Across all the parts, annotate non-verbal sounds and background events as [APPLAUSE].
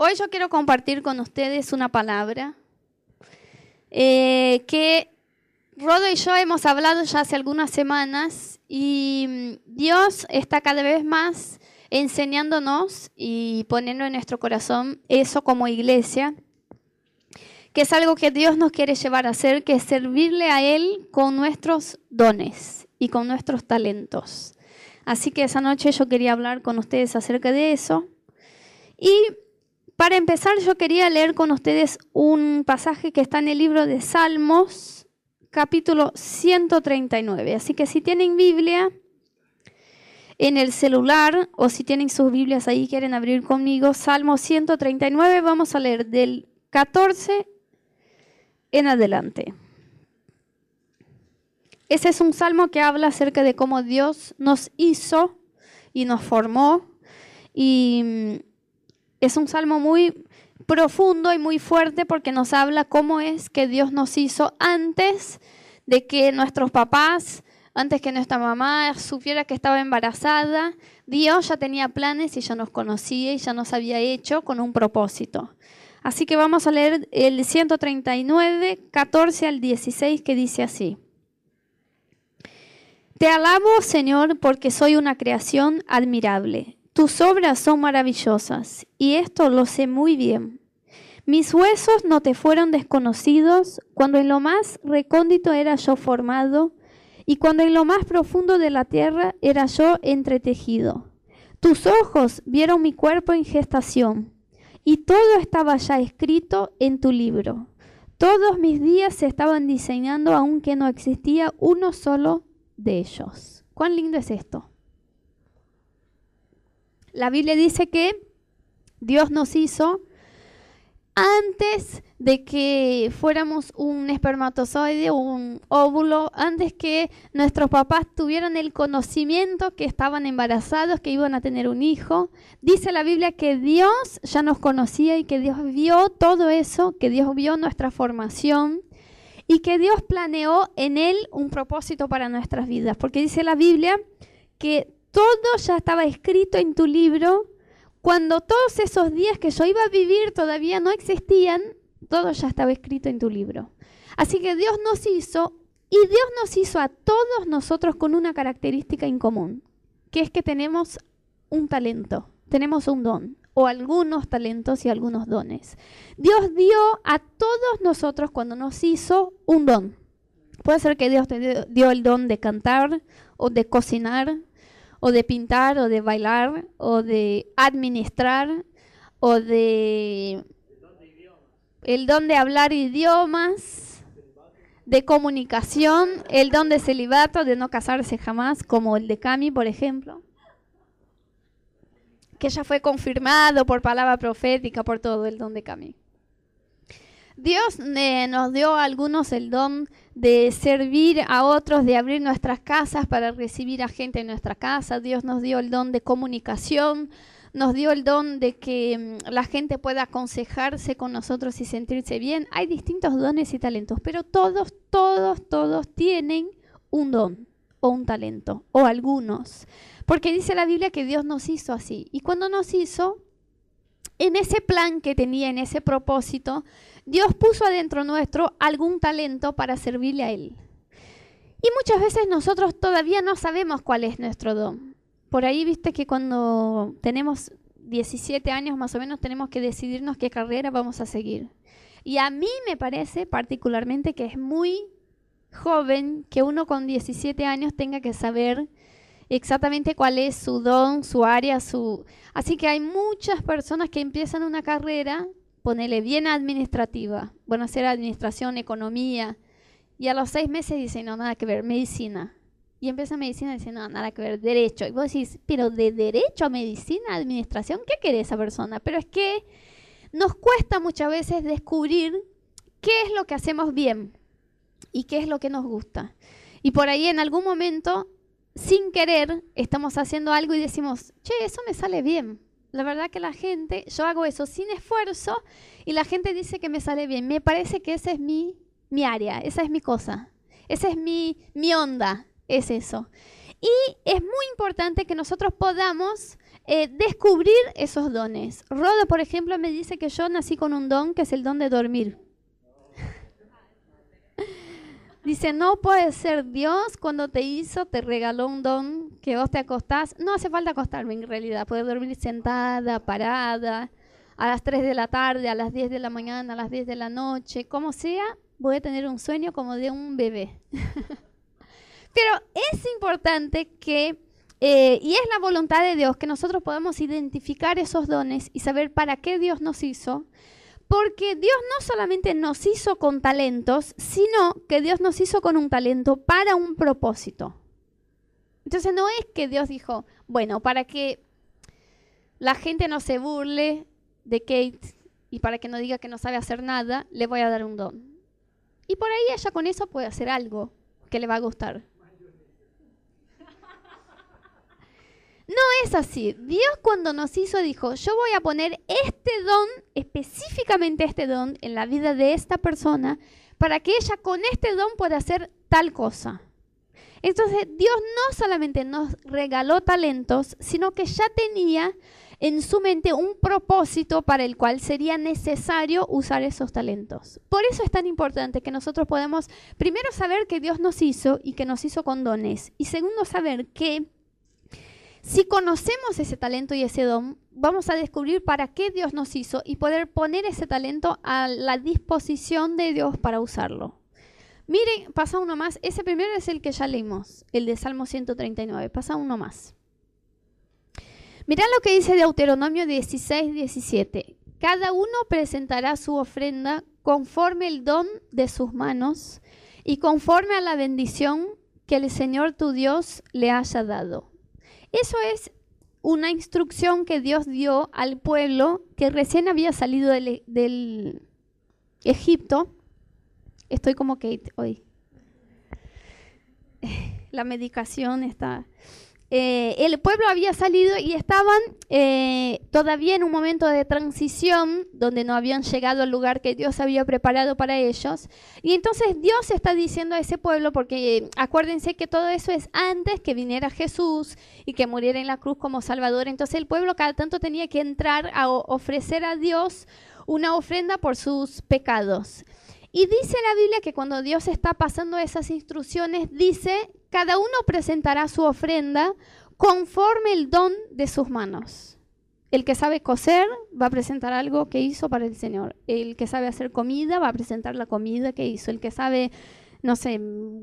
Hoy yo quiero compartir con ustedes una palabra eh, que Rodo y yo hemos hablado ya hace algunas semanas y mm, Dios está cada vez más enseñándonos y poniendo en nuestro corazón eso como iglesia, que es algo que Dios nos quiere llevar a hacer, que es servirle a Él con nuestros dones y con nuestros talentos. Así que esa noche yo quería hablar con ustedes acerca de eso. Y para empezar, yo quería leer con ustedes un pasaje que está en el libro de Salmos, capítulo 139. Así que si tienen Biblia en el celular o si tienen sus Biblias ahí, quieren abrir conmigo, Salmo 139, vamos a leer del 14 en adelante. Ese es un salmo que habla acerca de cómo Dios nos hizo y nos formó y es un salmo muy profundo y muy fuerte porque nos habla cómo es que Dios nos hizo antes de que nuestros papás, antes que nuestra mamá supiera que estaba embarazada. Dios ya tenía planes y ya nos conocía y ya nos había hecho con un propósito. Así que vamos a leer el 139, 14 al 16 que dice así. Te alabo, Señor, porque soy una creación admirable tus obras son maravillosas, y esto lo sé muy bien. Mis huesos no te fueron desconocidos cuando en lo más recóndito era yo formado, y cuando en lo más profundo de la tierra era yo entretejido. Tus ojos vieron mi cuerpo en gestación, y todo estaba ya escrito en tu libro. Todos mis días se estaban diseñando aunque no existía uno solo de ellos. ¿Cuán lindo es esto? La Biblia dice que Dios nos hizo antes de que fuéramos un espermatozoide, un óvulo, antes que nuestros papás tuvieran el conocimiento que estaban embarazados, que iban a tener un hijo. Dice la Biblia que Dios ya nos conocía y que Dios vio todo eso, que Dios vio nuestra formación y que Dios planeó en él un propósito para nuestras vidas. Porque dice la Biblia que todo ya estaba escrito en tu libro. Cuando todos esos días que yo iba a vivir todavía no existían, todo ya estaba escrito en tu libro. Así que Dios nos hizo y Dios nos hizo a todos nosotros con una característica en común, que es que tenemos un talento, tenemos un don o algunos talentos y algunos dones. Dios dio a todos nosotros cuando nos hizo un don. Puede ser que Dios te dio el don de cantar o de cocinar o de pintar, o de bailar, o de administrar, o de el don de hablar idiomas, de comunicación, el don de celibato, de no casarse jamás, como el de Cami, por ejemplo, que ya fue confirmado por palabra profética, por todo el don de Cami. Dios eh, nos dio a algunos el don de servir a otros, de abrir nuestras casas para recibir a gente en nuestra casa. Dios nos dio el don de comunicación, nos dio el don de que mm, la gente pueda aconsejarse con nosotros y sentirse bien. Hay distintos dones y talentos, pero todos, todos, todos tienen un don o un talento, o algunos. Porque dice la Biblia que Dios nos hizo así. Y cuando nos hizo, en ese plan que tenía, en ese propósito, Dios puso adentro nuestro algún talento para servirle a Él. Y muchas veces nosotros todavía no sabemos cuál es nuestro don. Por ahí viste que cuando tenemos 17 años más o menos tenemos que decidirnos qué carrera vamos a seguir. Y a mí me parece particularmente que es muy joven que uno con 17 años tenga que saber exactamente cuál es su don, su área, su... Así que hay muchas personas que empiezan una carrera ponele bien administrativa, bueno, hacer administración, economía, y a los seis meses dice, no, nada que ver, medicina. Y empieza medicina dice, no, nada que ver, derecho. Y vos decís, pero de derecho a medicina, administración, ¿qué quiere esa persona? Pero es que nos cuesta muchas veces descubrir qué es lo que hacemos bien y qué es lo que nos gusta. Y por ahí en algún momento, sin querer, estamos haciendo algo y decimos, che, eso me sale bien. La verdad que la gente, yo hago eso sin esfuerzo y la gente dice que me sale bien. Me parece que esa es mi, mi área, esa es mi cosa, esa es mi, mi onda, es eso. Y es muy importante que nosotros podamos eh, descubrir esos dones. Roda, por ejemplo, me dice que yo nací con un don que es el don de dormir. Dice, no puede ser Dios cuando te hizo, te regaló un don que vos te acostás. No hace falta acostarme en realidad, puedo dormir sentada, parada, a las 3 de la tarde, a las 10 de la mañana, a las 10 de la noche, como sea, voy a tener un sueño como de un bebé. [LAUGHS] Pero es importante que, eh, y es la voluntad de Dios, que nosotros podamos identificar esos dones y saber para qué Dios nos hizo porque Dios no solamente nos hizo con talentos, sino que Dios nos hizo con un talento para un propósito. Entonces no es que Dios dijo, bueno, para que la gente no se burle de Kate y para que no diga que no sabe hacer nada, le voy a dar un don. Y por ahí ella con eso puede hacer algo que le va a gustar. No es así. Dios cuando nos hizo dijo, yo voy a poner este don, específicamente este don, en la vida de esta persona, para que ella con este don pueda hacer tal cosa. Entonces Dios no solamente nos regaló talentos, sino que ya tenía en su mente un propósito para el cual sería necesario usar esos talentos. Por eso es tan importante que nosotros podamos, primero, saber que Dios nos hizo y que nos hizo con dones. Y segundo, saber que si conocemos ese talento y ese don, vamos a descubrir para qué Dios nos hizo y poder poner ese talento a la disposición de Dios para usarlo. Miren, pasa uno más. Ese primero es el que ya leímos, el de Salmo 139. Pasa uno más. Mirá lo que dice Deuteronomio 16, 17. Cada uno presentará su ofrenda conforme el don de sus manos y conforme a la bendición que el Señor tu Dios le haya dado. Eso es una instrucción que Dios dio al pueblo que recién había salido del, Egipto. Estoy como Kate hoy. [LAUGHS] La medicación está... Eh, el pueblo había salido y estaban eh, todavía en un momento de transición donde no habían llegado al lugar que Dios había preparado para ellos. Y entonces Dios está diciendo a ese pueblo, porque eh, acuérdense que todo eso es antes que viniera Jesús y que muriera en la cruz como Salvador. Entonces el pueblo cada tanto tenía que entrar a ofrecer a Dios una ofrenda por sus pecados. Y dice la Biblia que cuando Dios está pasando esas instrucciones, dice, cada uno presentará su ofrenda conforme el don de sus manos. El que sabe coser va a presentar algo que hizo para el Señor. El que sabe hacer comida va a presentar la comida que hizo. El que sabe, no sé,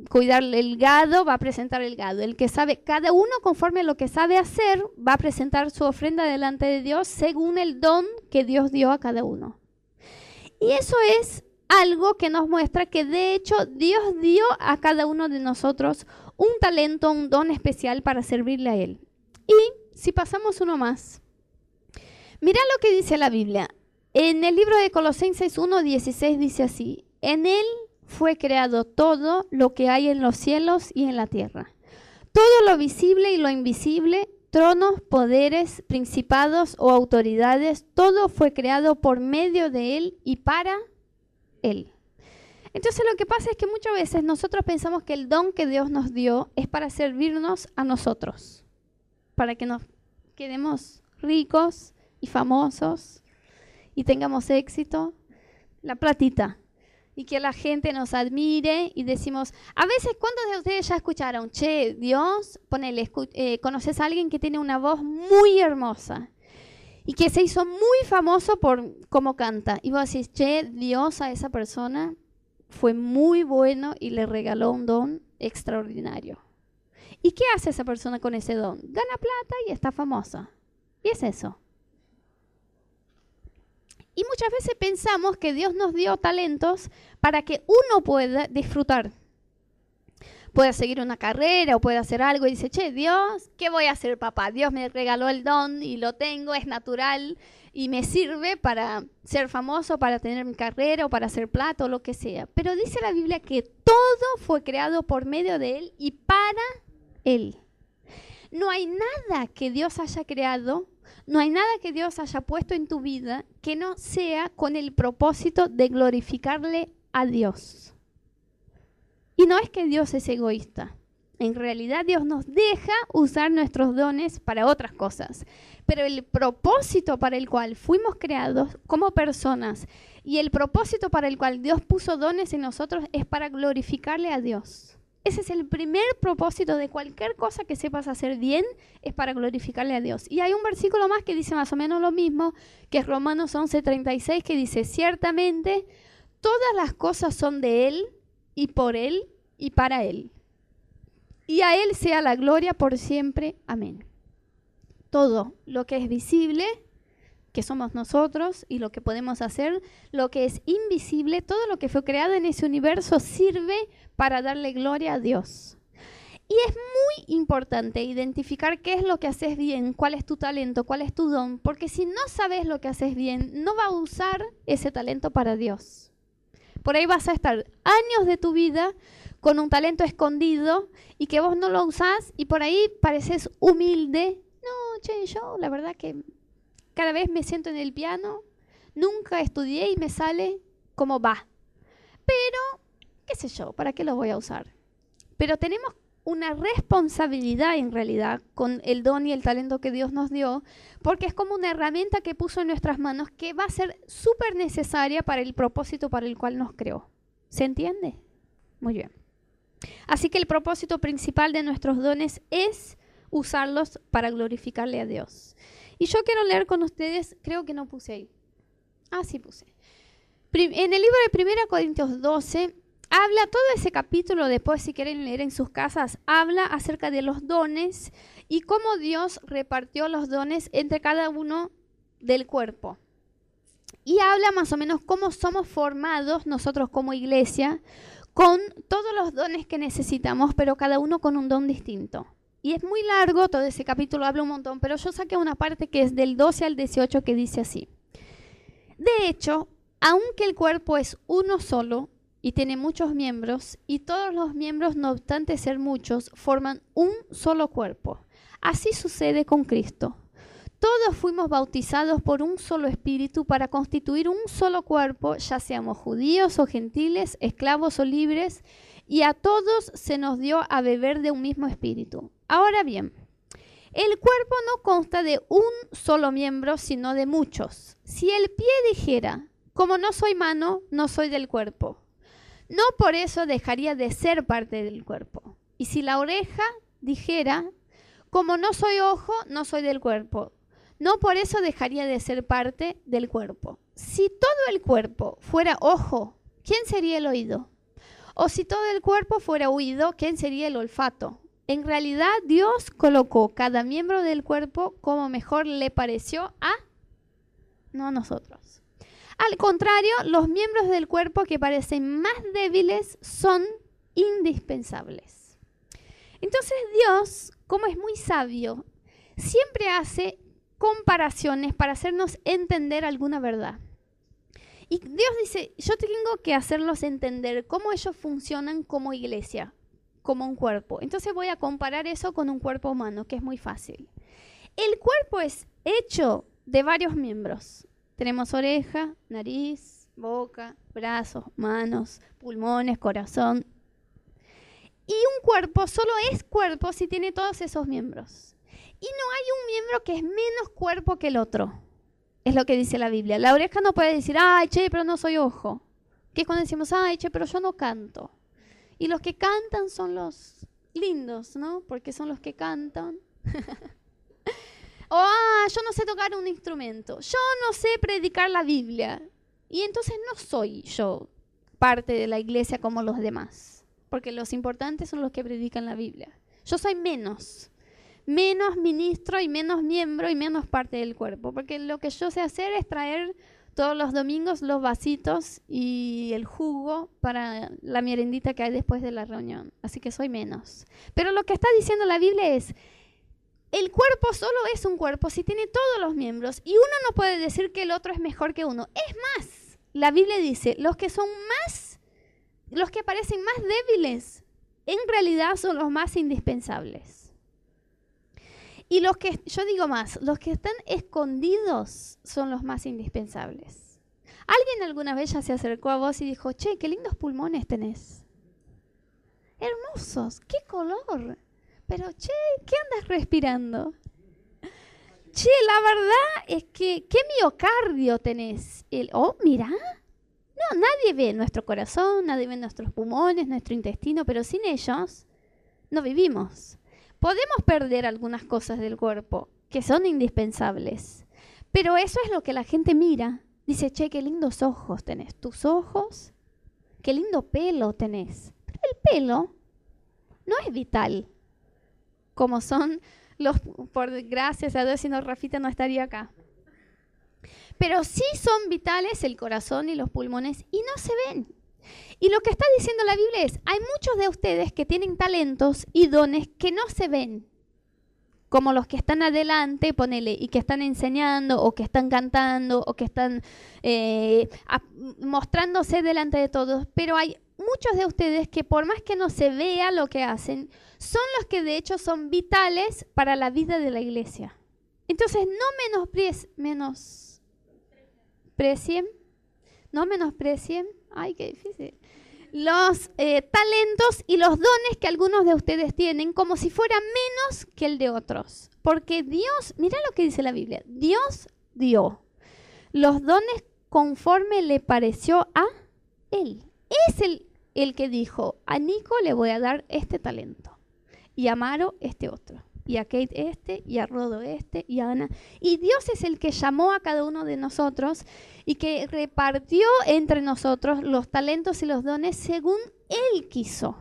cuidar el gado va a presentar el gado. El que sabe, cada uno conforme a lo que sabe hacer va a presentar su ofrenda delante de Dios según el don que Dios dio a cada uno. Y eso es algo que nos muestra que de hecho Dios dio a cada uno de nosotros un talento, un don especial para servirle a Él. Y si pasamos uno más, mira lo que dice la Biblia. En el libro de Colosenses 1.16 dice así, en Él fue creado todo lo que hay en los cielos y en la tierra. Todo lo visible y lo invisible, tronos, poderes, principados o autoridades, todo fue creado por medio de Él y para él. Entonces lo que pasa es que muchas veces nosotros pensamos que el don que Dios nos dio es para servirnos a nosotros, para que nos quedemos ricos y famosos y tengamos éxito, la platita, y que la gente nos admire y decimos, a veces, ¿cuántos de ustedes ya escucharon? Che, Dios, ponele, eh, conoces a alguien que tiene una voz muy hermosa y que se hizo muy famoso por cómo canta. Y vos decís, che, Dios a esa persona fue muy bueno y le regaló un don extraordinario. ¿Y qué hace esa persona con ese don? Gana plata y está famosa. Y es eso. Y muchas veces pensamos que Dios nos dio talentos para que uno pueda disfrutar pueda seguir una carrera o puede hacer algo y dice, che, Dios, ¿qué voy a hacer, papá? Dios me regaló el don y lo tengo, es natural y me sirve para ser famoso, para tener mi carrera o para hacer plata o lo que sea. Pero dice la Biblia que todo fue creado por medio de Él y para Él. No hay nada que Dios haya creado, no hay nada que Dios haya puesto en tu vida que no sea con el propósito de glorificarle a Dios. Y no es que Dios es egoísta. En realidad Dios nos deja usar nuestros dones para otras cosas. Pero el propósito para el cual fuimos creados como personas y el propósito para el cual Dios puso dones en nosotros es para glorificarle a Dios. Ese es el primer propósito de cualquier cosa que sepas hacer bien, es para glorificarle a Dios. Y hay un versículo más que dice más o menos lo mismo, que es Romanos 11:36, que dice, ciertamente todas las cosas son de Él y por Él y para Él. Y a Él sea la gloria por siempre. Amén. Todo lo que es visible, que somos nosotros y lo que podemos hacer, lo que es invisible, todo lo que fue creado en ese universo sirve para darle gloria a Dios. Y es muy importante identificar qué es lo que haces bien, cuál es tu talento, cuál es tu don, porque si no sabes lo que haces bien, no va a usar ese talento para Dios. Por ahí vas a estar años de tu vida con un talento escondido y que vos no lo usás y por ahí pareces humilde. No, che, yo la verdad que cada vez me siento en el piano, nunca estudié y me sale como va. Pero, qué sé yo, ¿para qué lo voy a usar? Pero tenemos una responsabilidad en realidad con el don y el talento que Dios nos dio, porque es como una herramienta que puso en nuestras manos que va a ser súper necesaria para el propósito para el cual nos creó. ¿Se entiende? Muy bien. Así que el propósito principal de nuestros dones es usarlos para glorificarle a Dios. Y yo quiero leer con ustedes, creo que no puse ahí. Ah, sí puse. En el libro de 1 Corintios 12, habla todo ese capítulo, después si quieren leer en sus casas, habla acerca de los dones y cómo Dios repartió los dones entre cada uno del cuerpo. Y habla más o menos cómo somos formados nosotros como iglesia, con todos los dones que necesitamos, pero cada uno con un don distinto. Y es muy largo, todo ese capítulo habla un montón, pero yo saqué una parte que es del 12 al 18 que dice así. De hecho, aunque el cuerpo es uno solo y tiene muchos miembros, y todos los miembros, no obstante ser muchos, forman un solo cuerpo. Así sucede con Cristo. Todos fuimos bautizados por un solo espíritu para constituir un solo cuerpo, ya seamos judíos o gentiles, esclavos o libres, y a todos se nos dio a beber de un mismo espíritu. Ahora bien, el cuerpo no consta de un solo miembro, sino de muchos. Si el pie dijera, como no soy mano, no soy del cuerpo, no por eso dejaría de ser parte del cuerpo. Y si la oreja dijera, como no soy ojo, no soy del cuerpo, no por eso dejaría de ser parte del cuerpo. Si todo el cuerpo fuera ojo, ¿quién sería el oído? O si todo el cuerpo fuera oído, ¿quién sería el olfato? En realidad Dios colocó cada miembro del cuerpo como mejor le pareció a no nosotros. Al contrario, los miembros del cuerpo que parecen más débiles son indispensables. Entonces Dios, como es muy sabio, siempre hace comparaciones para hacernos entender alguna verdad. Y Dios dice, yo tengo que hacerlos entender cómo ellos funcionan como iglesia, como un cuerpo. Entonces voy a comparar eso con un cuerpo humano, que es muy fácil. El cuerpo es hecho de varios miembros. Tenemos oreja, nariz, boca, brazos, manos, pulmones, corazón. Y un cuerpo solo es cuerpo si tiene todos esos miembros. Y no hay un miembro que es menos cuerpo que el otro. Es lo que dice la Biblia. La oreja no puede decir, ay, che, pero no soy ojo. Que es cuando decimos, ay, che, pero yo no canto. Y los que cantan son los lindos, ¿no? Porque son los que cantan. [LAUGHS] o, ah, yo no sé tocar un instrumento. Yo no sé predicar la Biblia. Y entonces no soy yo parte de la iglesia como los demás. Porque los importantes son los que predican la Biblia. Yo soy menos menos ministro y menos miembro y menos parte del cuerpo. Porque lo que yo sé hacer es traer todos los domingos los vasitos y el jugo para la merendita que hay después de la reunión. Así que soy menos. Pero lo que está diciendo la Biblia es, el cuerpo solo es un cuerpo si tiene todos los miembros y uno no puede decir que el otro es mejor que uno. Es más, la Biblia dice, los que son más, los que parecen más débiles, en realidad son los más indispensables. Y los que, yo digo más, los que están escondidos son los más indispensables. ¿Alguien alguna vez ya se acercó a vos y dijo, che, qué lindos pulmones tenés? hermosos, qué color. Pero, che, ¿qué andas respirando? Che, la verdad es que, ¿qué miocardio tenés? El, oh, mira. No, nadie ve nuestro corazón, nadie ve nuestros pulmones, nuestro intestino, pero sin ellos no vivimos. Podemos perder algunas cosas del cuerpo que son indispensables, pero eso es lo que la gente mira. Dice, che, qué lindos ojos tenés. Tus ojos, qué lindo pelo tenés. Pero el pelo no es vital, como son los, por gracias a Dios, si no, Rafita no estaría acá. Pero sí son vitales el corazón y los pulmones y no se ven. Y lo que está diciendo la Biblia es, hay muchos de ustedes que tienen talentos y dones que no se ven, como los que están adelante, ponele, y que están enseñando, o que están cantando, o que están eh, mostrándose delante de todos, pero hay muchos de ustedes que por más que no se vea lo que hacen, son los que de hecho son vitales para la vida de la iglesia. Entonces no menosprecien, no menosprecien, ay, qué difícil, los eh, talentos y los dones que algunos de ustedes tienen como si fuera menos que el de otros. Porque Dios, mira lo que dice la Biblia, Dios dio los dones conforme le pareció a Él. Es el, el que dijo, a Nico le voy a dar este talento y a Maro este otro, y a Kate este, y a Rodo este, y a Ana. Y Dios es el que llamó a cada uno de nosotros y que repartió entre nosotros los talentos y los dones según Él quiso.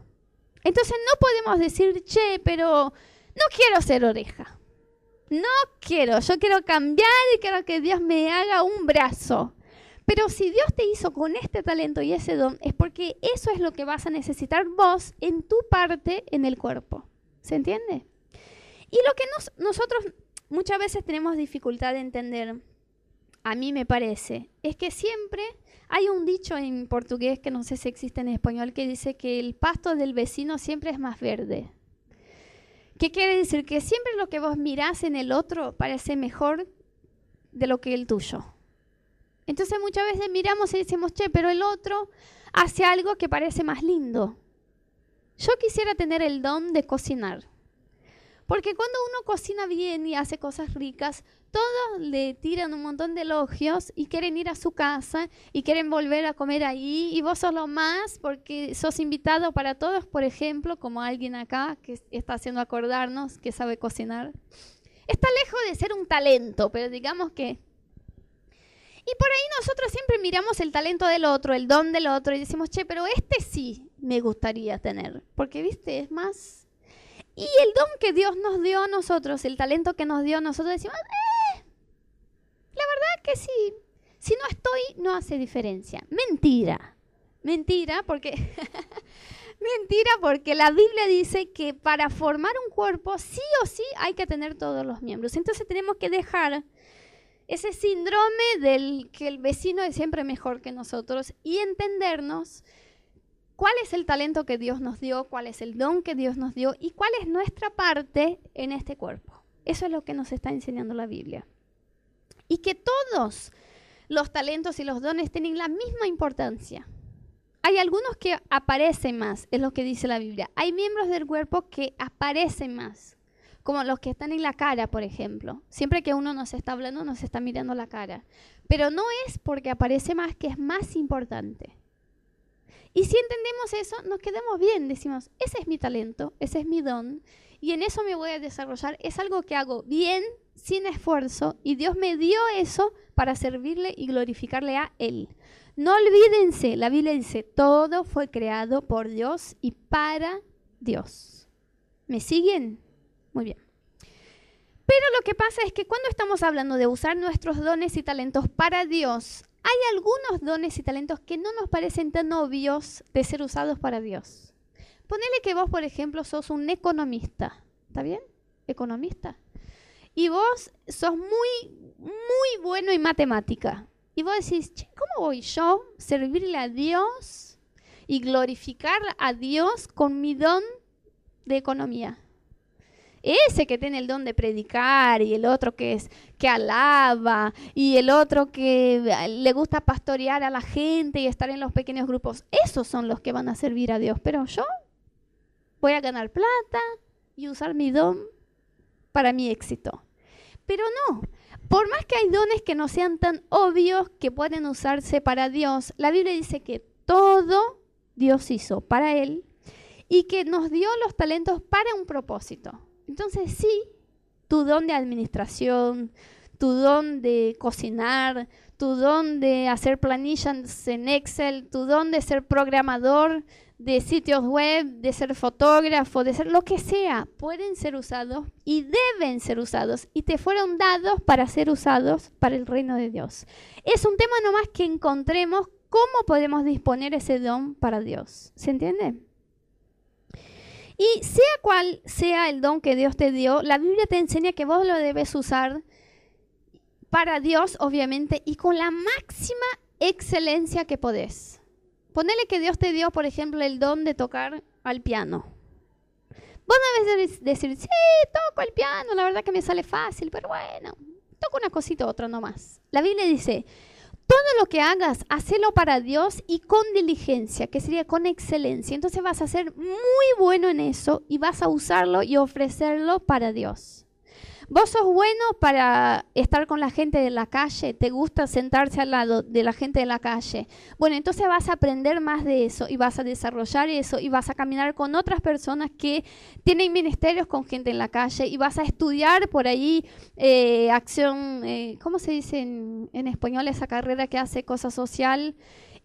Entonces no podemos decir, che, pero no quiero ser oreja. No quiero, yo quiero cambiar y quiero que Dios me haga un brazo. Pero si Dios te hizo con este talento y ese don, es porque eso es lo que vas a necesitar vos en tu parte en el cuerpo. ¿Se entiende? Y lo que nosotros muchas veces tenemos dificultad de entender, a mí me parece, es que siempre hay un dicho en portugués que no sé si existe en español que dice que el pasto del vecino siempre es más verde. ¿Qué quiere decir? Que siempre lo que vos mirás en el otro parece mejor de lo que el tuyo. Entonces muchas veces miramos y decimos, che, pero el otro hace algo que parece más lindo. Yo quisiera tener el don de cocinar. Porque cuando uno cocina bien y hace cosas ricas, todos le tiran un montón de elogios y quieren ir a su casa y quieren volver a comer ahí. Y vos sos lo más porque sos invitado para todos, por ejemplo, como alguien acá que está haciendo acordarnos que sabe cocinar. Está lejos de ser un talento, pero digamos que y por ahí nosotros siempre miramos el talento del otro, el don del otro y decimos, che, pero este sí me gustaría tener. Porque, viste, es más... Y el don que Dios nos dio a nosotros, el talento que nos dio a nosotros, decimos, eh, la verdad que sí. Si no estoy, no hace diferencia. Mentira. Mentira, porque... [LAUGHS] Mentira, porque la Biblia dice que para formar un cuerpo, sí o sí hay que tener todos los miembros. Entonces tenemos que dejar ese síndrome del que el vecino es siempre mejor que nosotros y entendernos cuál es el talento que Dios nos dio, cuál es el don que Dios nos dio y cuál es nuestra parte en este cuerpo. Eso es lo que nos está enseñando la Biblia. Y que todos los talentos y los dones tienen la misma importancia. Hay algunos que aparecen más, es lo que dice la Biblia. Hay miembros del cuerpo que aparecen más como los que están en la cara, por ejemplo. Siempre que uno nos está hablando, nos está mirando la cara. Pero no es porque aparece más que es más importante. Y si entendemos eso, nos quedamos bien. Decimos, ese es mi talento, ese es mi don, y en eso me voy a desarrollar. Es algo que hago bien, sin esfuerzo, y Dios me dio eso para servirle y glorificarle a Él. No olvídense, la Biblia dice, todo fue creado por Dios y para Dios. ¿Me siguen? Muy bien. Pero lo que pasa es que cuando estamos hablando de usar nuestros dones y talentos para Dios, hay algunos dones y talentos que no nos parecen tan obvios de ser usados para Dios. Ponele que vos, por ejemplo, sos un economista. ¿Está bien? Economista. Y vos sos muy, muy bueno en matemática. Y vos decís, ¿cómo voy yo a servirle a Dios y glorificar a Dios con mi don de economía? Ese que tiene el don de predicar y el otro que es que alaba y el otro que eh, le gusta pastorear a la gente y estar en los pequeños grupos, esos son los que van a servir a Dios. Pero yo, voy a ganar plata y usar mi don para mi éxito. Pero no, por más que hay dones que no sean tan obvios que pueden usarse para Dios, la Biblia dice que todo Dios hizo para Él y que nos dio los talentos para un propósito. Entonces sí, tu don de administración, tu don de cocinar, tu don de hacer planillas en Excel, tu don de ser programador de sitios web, de ser fotógrafo, de ser lo que sea, pueden ser usados y deben ser usados y te fueron dados para ser usados para el reino de Dios. Es un tema nomás que encontremos cómo podemos disponer ese don para Dios. ¿Se entiende? Y sea cual sea el don que Dios te dio, la Biblia te enseña que vos lo debes usar para Dios, obviamente, y con la máxima excelencia que podés. Ponele que Dios te dio, por ejemplo, el don de tocar al piano. Vos no debes decir, sí, toco el piano, la verdad que me sale fácil, pero bueno, toco una cosita u otra nomás. La Biblia dice, todo lo que hagas, hacelo para Dios y con diligencia, que sería con excelencia. Entonces vas a ser muy bueno en eso y vas a usarlo y ofrecerlo para Dios. Vos sos bueno para estar con la gente de la calle, te gusta sentarse al lado de la gente de la calle. Bueno, entonces vas a aprender más de eso y vas a desarrollar eso y vas a caminar con otras personas que tienen ministerios con gente en la calle y vas a estudiar por ahí eh, acción, eh, ¿cómo se dice en, español esa carrera que hace cosa social?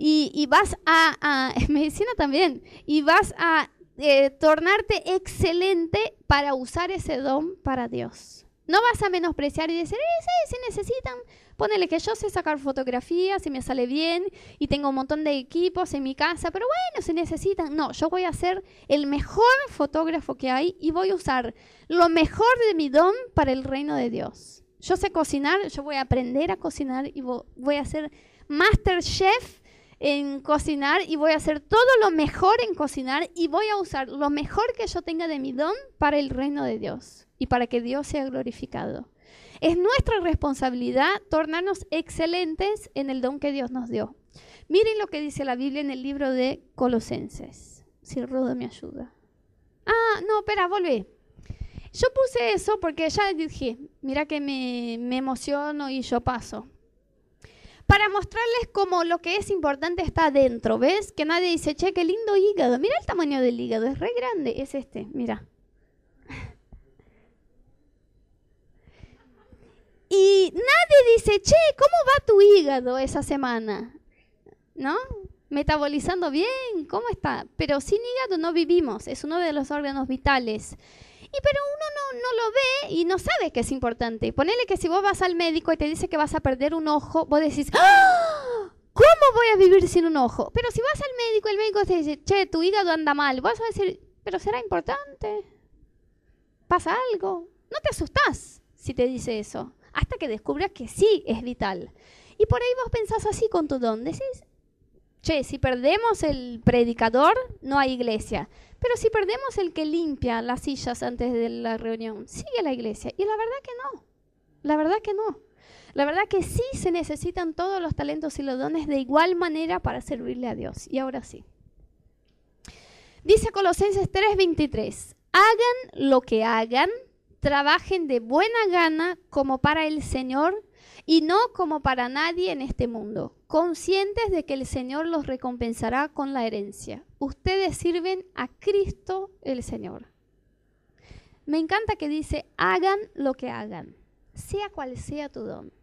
Y, vas a, a, [LAUGHS] medicina también, y vas a eh, tornarte excelente para usar ese don para Dios. No vas a menospreciar y decir, eh, sí, si necesitan, ponele que yo sé sacar fotografías y me sale bien y tengo un montón de equipos en mi casa, pero bueno, si necesitan, no, yo voy a ser el mejor fotógrafo que hay y voy a usar lo mejor de mi don para el reino de Dios. Yo sé cocinar, yo voy a aprender a cocinar y voy a ser master chef en cocinar y voy a hacer todo lo mejor en cocinar y voy a usar lo mejor que yo tenga de mi don para el reino de Dios y para que Dios sea glorificado. Es nuestra responsabilidad tornarnos excelentes en el don que Dios nos dio. Miren lo que dice la Biblia en el libro de Colosenses. Si Rudo me ayuda. Ah, no, espera, volvé. Yo puse eso porque ya dije, mira que me, me emociono y yo paso. Para mostrarles cómo lo que es importante está adentro, ¿ves? Que nadie dice, che, qué lindo hígado. Mira el tamaño del hígado, es re grande, es este, mira. Y nadie dice, che, ¿cómo va tu hígado esa semana? ¿No? Metabolizando bien, ¿cómo está? Pero sin hígado no vivimos, es uno de los órganos vitales. Y pero uno no, no, lo ve y no sabe que es importante. Ponele que si vos vas al médico y te dice que vas a perder un ojo, vos decís, ¡Ah! ¿cómo voy a vivir sin un ojo? Pero si vas al médico y el médico te dice, che, tu hígado anda mal, vas a decir, pero será importante. ¿Pasa algo? No te asustás si te dice eso hasta que descubras que sí es vital. Y por ahí vos pensás así con tu don. Decís, che, si perdemos el predicador, no hay iglesia. Pero si perdemos el que limpia las sillas antes de la reunión, sigue la iglesia. Y la verdad que no. La verdad que no. La verdad que sí se necesitan todos los talentos y los dones de igual manera para servirle a Dios. Y ahora sí. Dice Colosenses 3:23, hagan lo que hagan, trabajen de buena gana como para el Señor y no como para nadie en este mundo, conscientes de que el Señor los recompensará con la herencia. Ustedes sirven a Cristo el Señor. Me encanta que dice, hagan lo que hagan, sea cual sea tu don.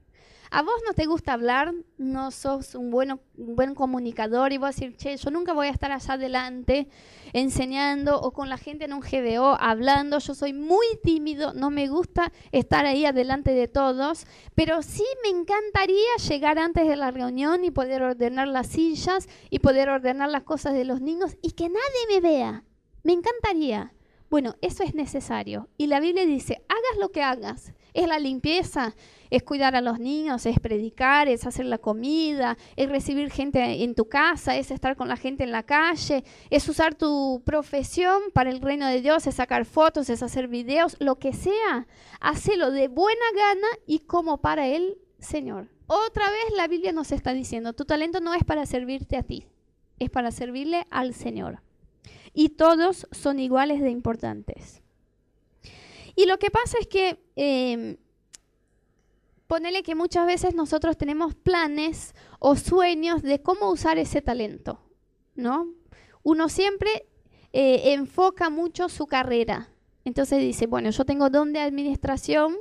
A vos no te gusta hablar, no sos un, bueno, buen comunicador y vos decir, che, yo nunca voy a estar allá adelante enseñando o con la gente en un GBO hablando, yo soy muy tímido, no me gusta estar ahí adelante de todos, pero sí me encantaría llegar antes de la reunión y poder ordenar las sillas y poder ordenar las cosas de los niños y que nadie me vea. Me encantaría. Bueno, eso es necesario. Y la Biblia dice, hagas lo que hagas. Es la limpieza, es cuidar a los niños, es predicar, es hacer la comida, es recibir gente en tu casa, es estar con la gente en la calle, es usar tu profesión para el reino de Dios, es sacar fotos, es hacer videos, lo que sea. Hacelo de buena gana y como para el Señor. Otra vez la Biblia nos está diciendo, tu talento no es para servirte a ti, es para servirle al Señor. y todos son iguales de importantes. Y lo que pasa es que, eh, ponele que muchas veces nosotros tenemos planes o sueños de cómo usar ese talento, ¿no? Uno siempre eh, enfoca mucho su carrera. Entonces dice, bueno, yo tengo don de administración,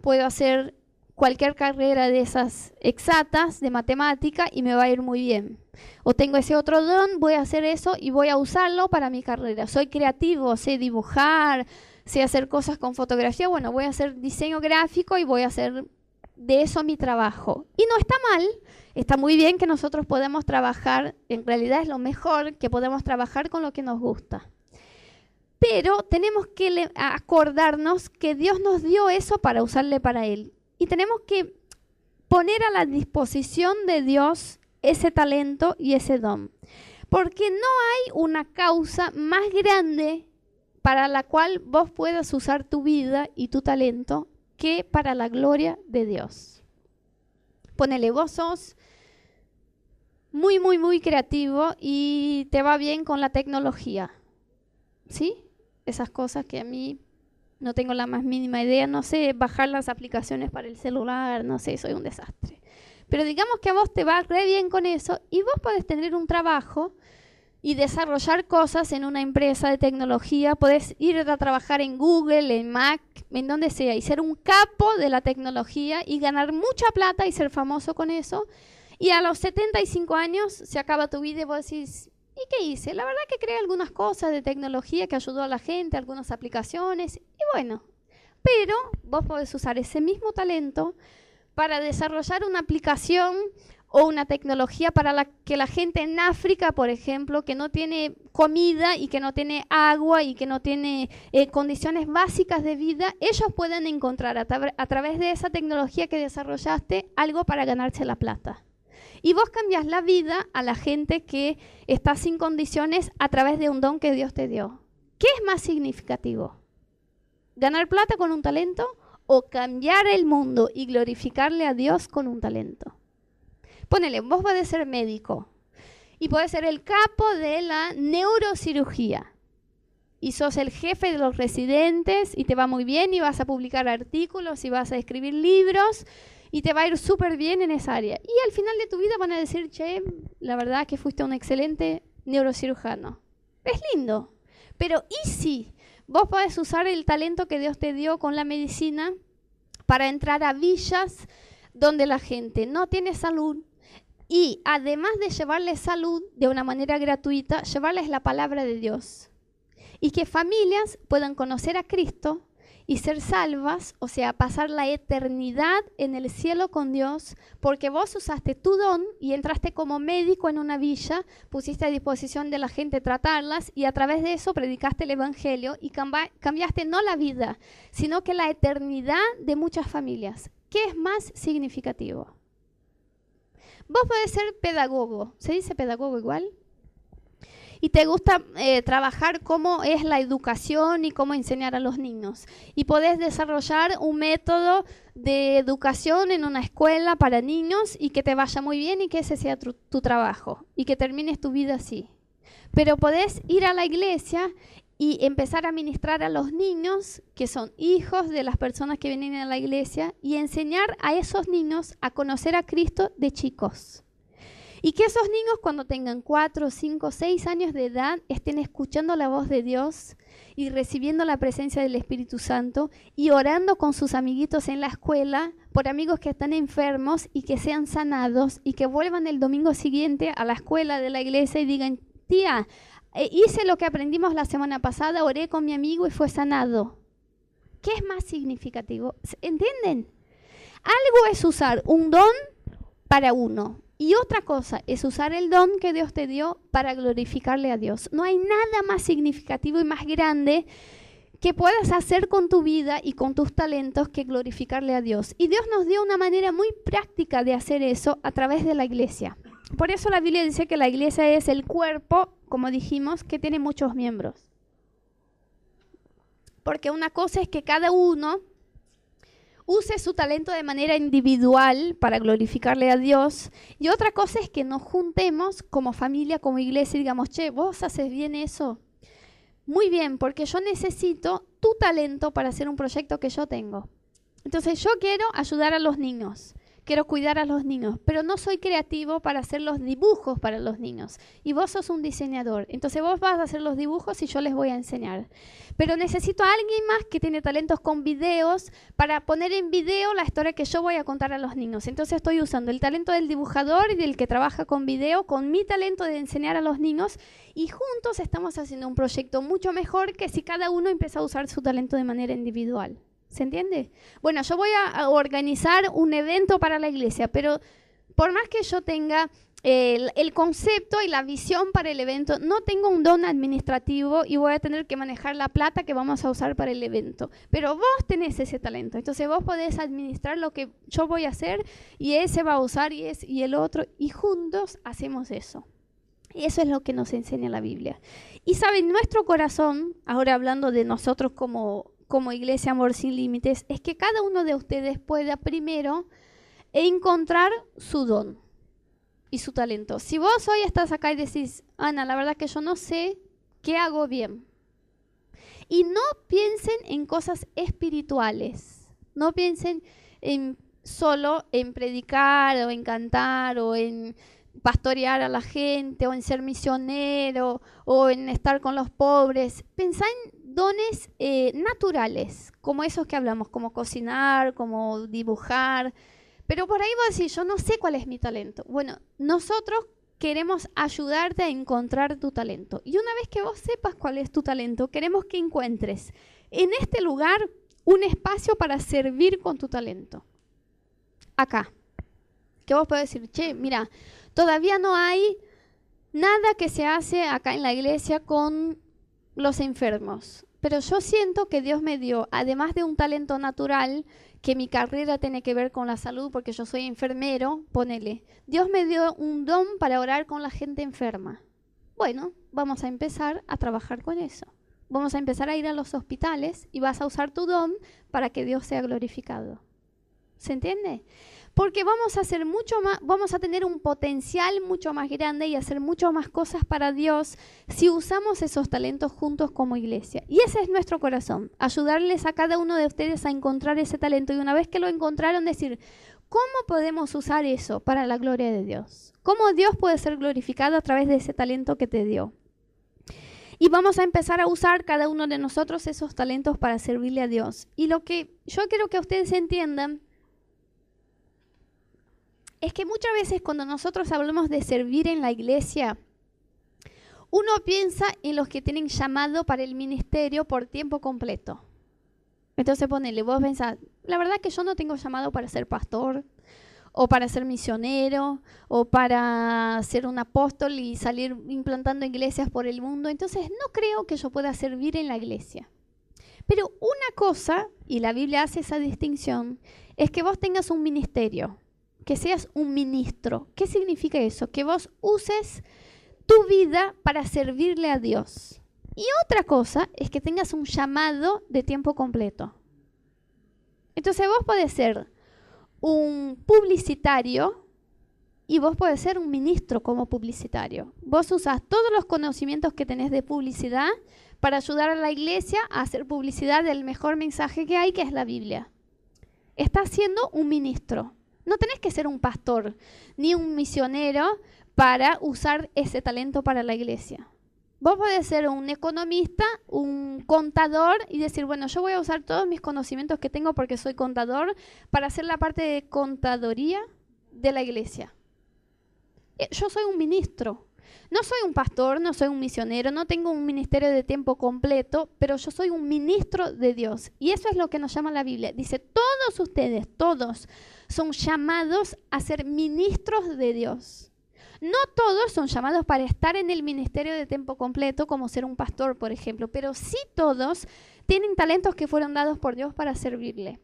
puedo hacer cualquier carrera de esas exactas, de matemática, y me va a ir muy bien. O tengo ese otro don, voy a hacer eso y voy a usarlo para mi carrera. Soy creativo, sé dibujar, sé hacer cosas con fotografía, bueno, voy a hacer diseño gráfico y voy a hacer de eso mi trabajo. Y no está mal, está muy bien que nosotros podemos trabajar, en realidad es lo mejor que podemos trabajar con lo que nos gusta. Pero tenemos que acordarnos que Dios nos dio eso para usarle para Él. Y tenemos que poner a la disposición de Dios ese talento y ese don. Porque no hay una causa más grande para la cual vos puedas usar tu vida y tu talento que para la gloria de Dios. Ponele, vos sos muy, muy, muy creativo y te va bien con la tecnología. ¿Sí? Esas cosas que a mí no tengo la más mínima idea, no sé bajar las aplicaciones para el celular, no sé, soy un desastre. Pero digamos que a vos te va re bien con eso y vos podés tener un trabajo y desarrollar cosas en una empresa de tecnología, podés ir a trabajar en Google, en Mac, en donde sea, y ser un capo de la tecnología y ganar mucha plata y ser famoso con eso. Y a los 75 años se acaba tu vida y vos decís, ¿Y qué hice? La verdad que creé algunas cosas de tecnología que ayudó a la gente, algunas aplicaciones, y bueno, pero vos podés usar ese mismo talento para desarrollar una aplicación o una tecnología para la que la gente en África, por ejemplo, que no tiene comida y que no tiene agua y que no tiene eh, condiciones básicas de vida, ellos pueden encontrar a, a través de esa tecnología que desarrollaste algo para ganarse la plata. Y vos cambias la vida a la gente que está sin condiciones a través de un don que Dios te dio. ¿Qué es más significativo? ¿Ganar plata con un talento o cambiar el mundo y glorificarle a Dios con un talento? Ponele, vos podés ser médico y podés ser el capo de la neurocirugía y sos el jefe de los residentes y te va muy bien y vas a publicar artículos y vas a escribir libros y te va a ir súper bien en esa área. Y al final de tu vida van a decir, che, la verdad que fuiste un excelente neurocirujano. Es lindo. Pero ¿y si vos podés usar el talento que Dios te dio con la medicina para entrar a villas donde la gente no tiene salud y además de llevarles salud de una manera gratuita, llevarles la palabra de Dios? Y que familias puedan conocer a Cristo y ser salvas, o sea, pasar la eternidad en el cielo con Dios, porque vos usaste tu don y entraste como médico en una villa, pusiste a disposición de la gente tratarlas y a través de eso predicaste el Evangelio y cambiaste no la vida, sino que la eternidad de muchas familias. ¿Qué es más significativo? Vos podés ser pedagogo, ¿se dice pedagogo igual? y te gusta eh, trabajar cómo es la educación y cómo enseñar a los niños. Y podés desarrollar un método de educación en una escuela para niños y que te vaya muy bien y que ese sea tu, tu trabajo y que termines tu vida así. Pero podés ir a la iglesia y empezar a ministrar a los niños que son hijos de las personas que vienen a la iglesia y enseñar a esos niños a conocer a Cristo de chicos. Y que esos niños cuando tengan 4, 5, 6 años de edad estén escuchando la voz de Dios y recibiendo la presencia del Espíritu Santo y orando con sus amiguitos en la escuela por amigos que están enfermos y que sean sanados y que vuelvan el domingo siguiente a la escuela de la iglesia y digan, tía, eh, hice lo que aprendimos la semana pasada, oré con mi amigo y fue sanado. ¿Qué es más significativo? ¿Entienden? Algo es usar un don para uno y otra cosa es usar el don que Dios te dio para glorificarle a Dios. No hay nada más significativo y más grande que puedas hacer con tu vida y con tus talentos que glorificarle a Dios. Y Dios nos dio una manera muy práctica de hacer eso a través de la iglesia. Por eso la Biblia dice que la iglesia es el cuerpo, como dijimos, que tiene muchos miembros. Porque una cosa es que cada uno use su talento de manera individual para glorificarle a Dios. Y otra cosa es que nos juntemos como familia, como iglesia y digamos, che, vos haces bien eso, muy bien, porque yo necesito tu talento para hacer un proyecto que yo tengo. Entonces yo quiero ayudar a los niños quiero cuidar a los niños, pero no soy creativo para hacer los dibujos para los niños. Y vos sos un diseñador, entonces vos vas a hacer los dibujos y yo les voy a enseñar. Pero necesito a alguien más que tiene talentos con videos para poner en video la historia que yo voy a contar a los niños. Entonces estoy usando el talento del dibujador y del que trabaja con video con mi talento de enseñar a los niños y juntos estamos haciendo un proyecto mucho mejor que si cada uno empieza a usar su talento de manera individual. ¿Se entiende? Bueno, yo voy a organizar un evento para la iglesia, pero por más que yo tenga el, concepto y la visión para el evento, no tengo un don administrativo y voy a tener que manejar la plata que vamos a usar para el evento. Pero vos tenés ese talento, entonces vos podés administrar lo que yo voy a hacer y ese va a usar y, es, y el otro, y juntos hacemos eso. Y eso es lo que nos enseña la Biblia. Y saben, nuestro corazón, ahora hablando de nosotros como como Iglesia Amor Sin Límites es que cada uno de ustedes pueda primero encontrar su don y su talento. Si vos hoy estás acá y decís, Ana, la verdad que yo no sé qué hago bien. Y no piensen en cosas espirituales. No piensen en solo en predicar o en cantar o en pastorear a la gente o en ser misionero o en estar con los pobres. Pensá en dones eh, naturales, como esos que hablamos, como cocinar, como dibujar. Pero por ahí vos decís, yo no sé cuál es mi talento. Bueno, nosotros queremos ayudarte a encontrar tu talento. Y una vez que vos sepas cuál es tu talento, queremos que encuentres en este lugar un espacio para servir con tu talento. Acá. Que vos podés decir, che, mira, todavía no hay nada que se hace acá en la iglesia con los enfermos. Pero yo siento que Dios me dio, además de un talento natural, que mi carrera tiene que ver con la salud, porque yo soy enfermero, ponele. Dios me dio un don para orar con la gente enferma. Bueno, vamos a empezar a trabajar con eso. Vamos a empezar a ir a los hospitales y vas a usar tu don para que Dios sea glorificado. ¿Se entiende? Porque vamos a hacer mucho más, vamos a tener un potencial mucho más grande y hacer mucho más cosas para Dios si usamos esos talentos juntos como iglesia. Y ese es nuestro corazón, ayudarles a cada uno de ustedes a encontrar ese talento y una vez que lo encontraron decir, ¿cómo podemos usar eso para la gloria de Dios? ¿Cómo Dios puede ser glorificado a través de ese talento que te dio? Y vamos a empezar a usar cada uno de nosotros esos talentos para servirle a Dios. Y lo que yo quiero que ustedes entiendan es que muchas veces cuando nosotros hablamos de servir en la iglesia, uno piensa en los que tienen llamado para el ministerio por tiempo completo. Entonces ponele, vos pensás, la verdad que yo no tengo llamado para ser pastor, o para ser misionero, o para ser un apóstol y salir implantando iglesias por el mundo. Entonces no creo que yo pueda servir en la iglesia. Pero una cosa, y la Biblia hace esa distinción, es que vos tengas un ministerio que seas un ministro. ¿Qué significa eso? Que vos uses tu vida para servirle a Dios. Y otra cosa es que tengas un llamado de tiempo completo. Entonces vos podés ser un publicitario y vos podés ser un ministro como publicitario. Vos usas todos los conocimientos que tenés de publicidad para ayudar a la iglesia a hacer publicidad del mejor mensaje que hay, que es la Biblia. Estás siendo un ministro. No tenés que ser un pastor ni un misionero para usar ese talento para la iglesia. Vos podés ser un economista, un contador y decir, bueno, yo voy a usar todos mis conocimientos que tengo porque soy contador para hacer la parte de contadoría de la iglesia. Eh, yo soy un ministro. No soy un pastor, no soy un misionero, no tengo un ministerio de tiempo completo, pero yo soy un ministro de Dios. Y eso es lo que nos llama la Biblia. Dice, todos ustedes, todos, son llamados a ser ministros de Dios. No todos son llamados para estar en el ministerio de tiempo completo, como ser un pastor, por ejemplo, pero sí todos tienen talentos que fueron dados por Dios para servirle.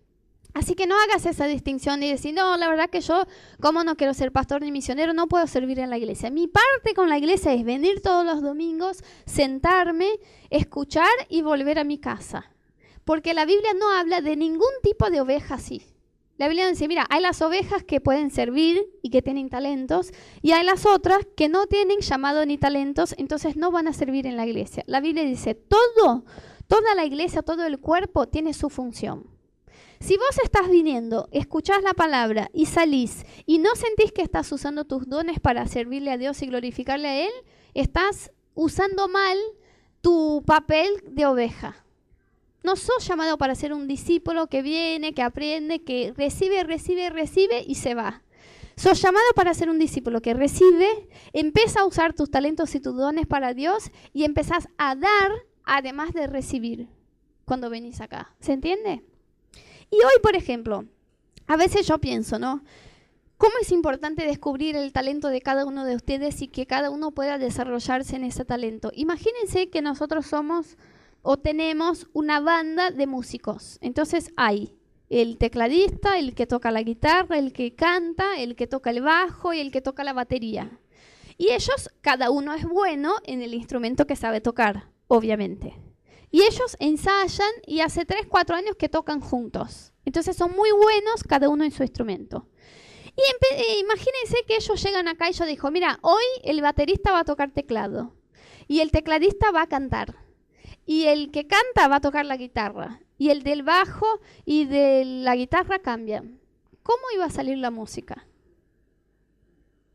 Así que no hagas esa distinción y decir, no, la verdad que yo, como no quiero ser pastor ni misionero, no puedo servir en la iglesia. Mi parte con la iglesia es venir todos los domingos, sentarme, escuchar y volver a mi casa. Porque la Biblia no habla de ningún tipo de oveja así. La Biblia dice, mira, hay las ovejas que pueden servir y que tienen talentos, y hay las otras que no tienen llamado ni talentos, entonces no van a servir en la iglesia. La Biblia dice, todo, toda la iglesia, todo el cuerpo tiene su función. Si vos estás viniendo, escuchás la palabra y salís y no sentís que estás usando tus dones para servirle a Dios y glorificarle a Él, estás usando mal tu papel de oveja. No sos llamado para ser un discípulo que viene, que aprende, que recibe, recibe, recibe y se va. Sos llamado para ser un discípulo que recibe, empieza a usar tus talentos y tus dones para Dios y empezás a dar además de recibir cuando venís acá. ¿Se entiende? Y hoy, por ejemplo, a veces yo pienso, ¿no? ¿Cómo es importante descubrir el talento de cada uno de ustedes y que cada uno pueda desarrollarse en ese talento? Imagínense que nosotros somos o tenemos una banda de músicos. Entonces hay el tecladista, el que toca la guitarra, el que canta, el que toca el bajo y el que toca la batería. Y ellos, cada uno es bueno en el instrumento que sabe tocar, obviamente. Y ellos ensayan y hace 3, 4 años que tocan juntos. Entonces son muy buenos cada uno en su instrumento. Y eh, imagínense que ellos llegan acá y yo digo, mira, hoy el baterista va a tocar teclado y el tecladista va a cantar y el que canta va a tocar la guitarra. Y el del bajo y de la guitarra cambian. ¿Cómo iba a salir la música?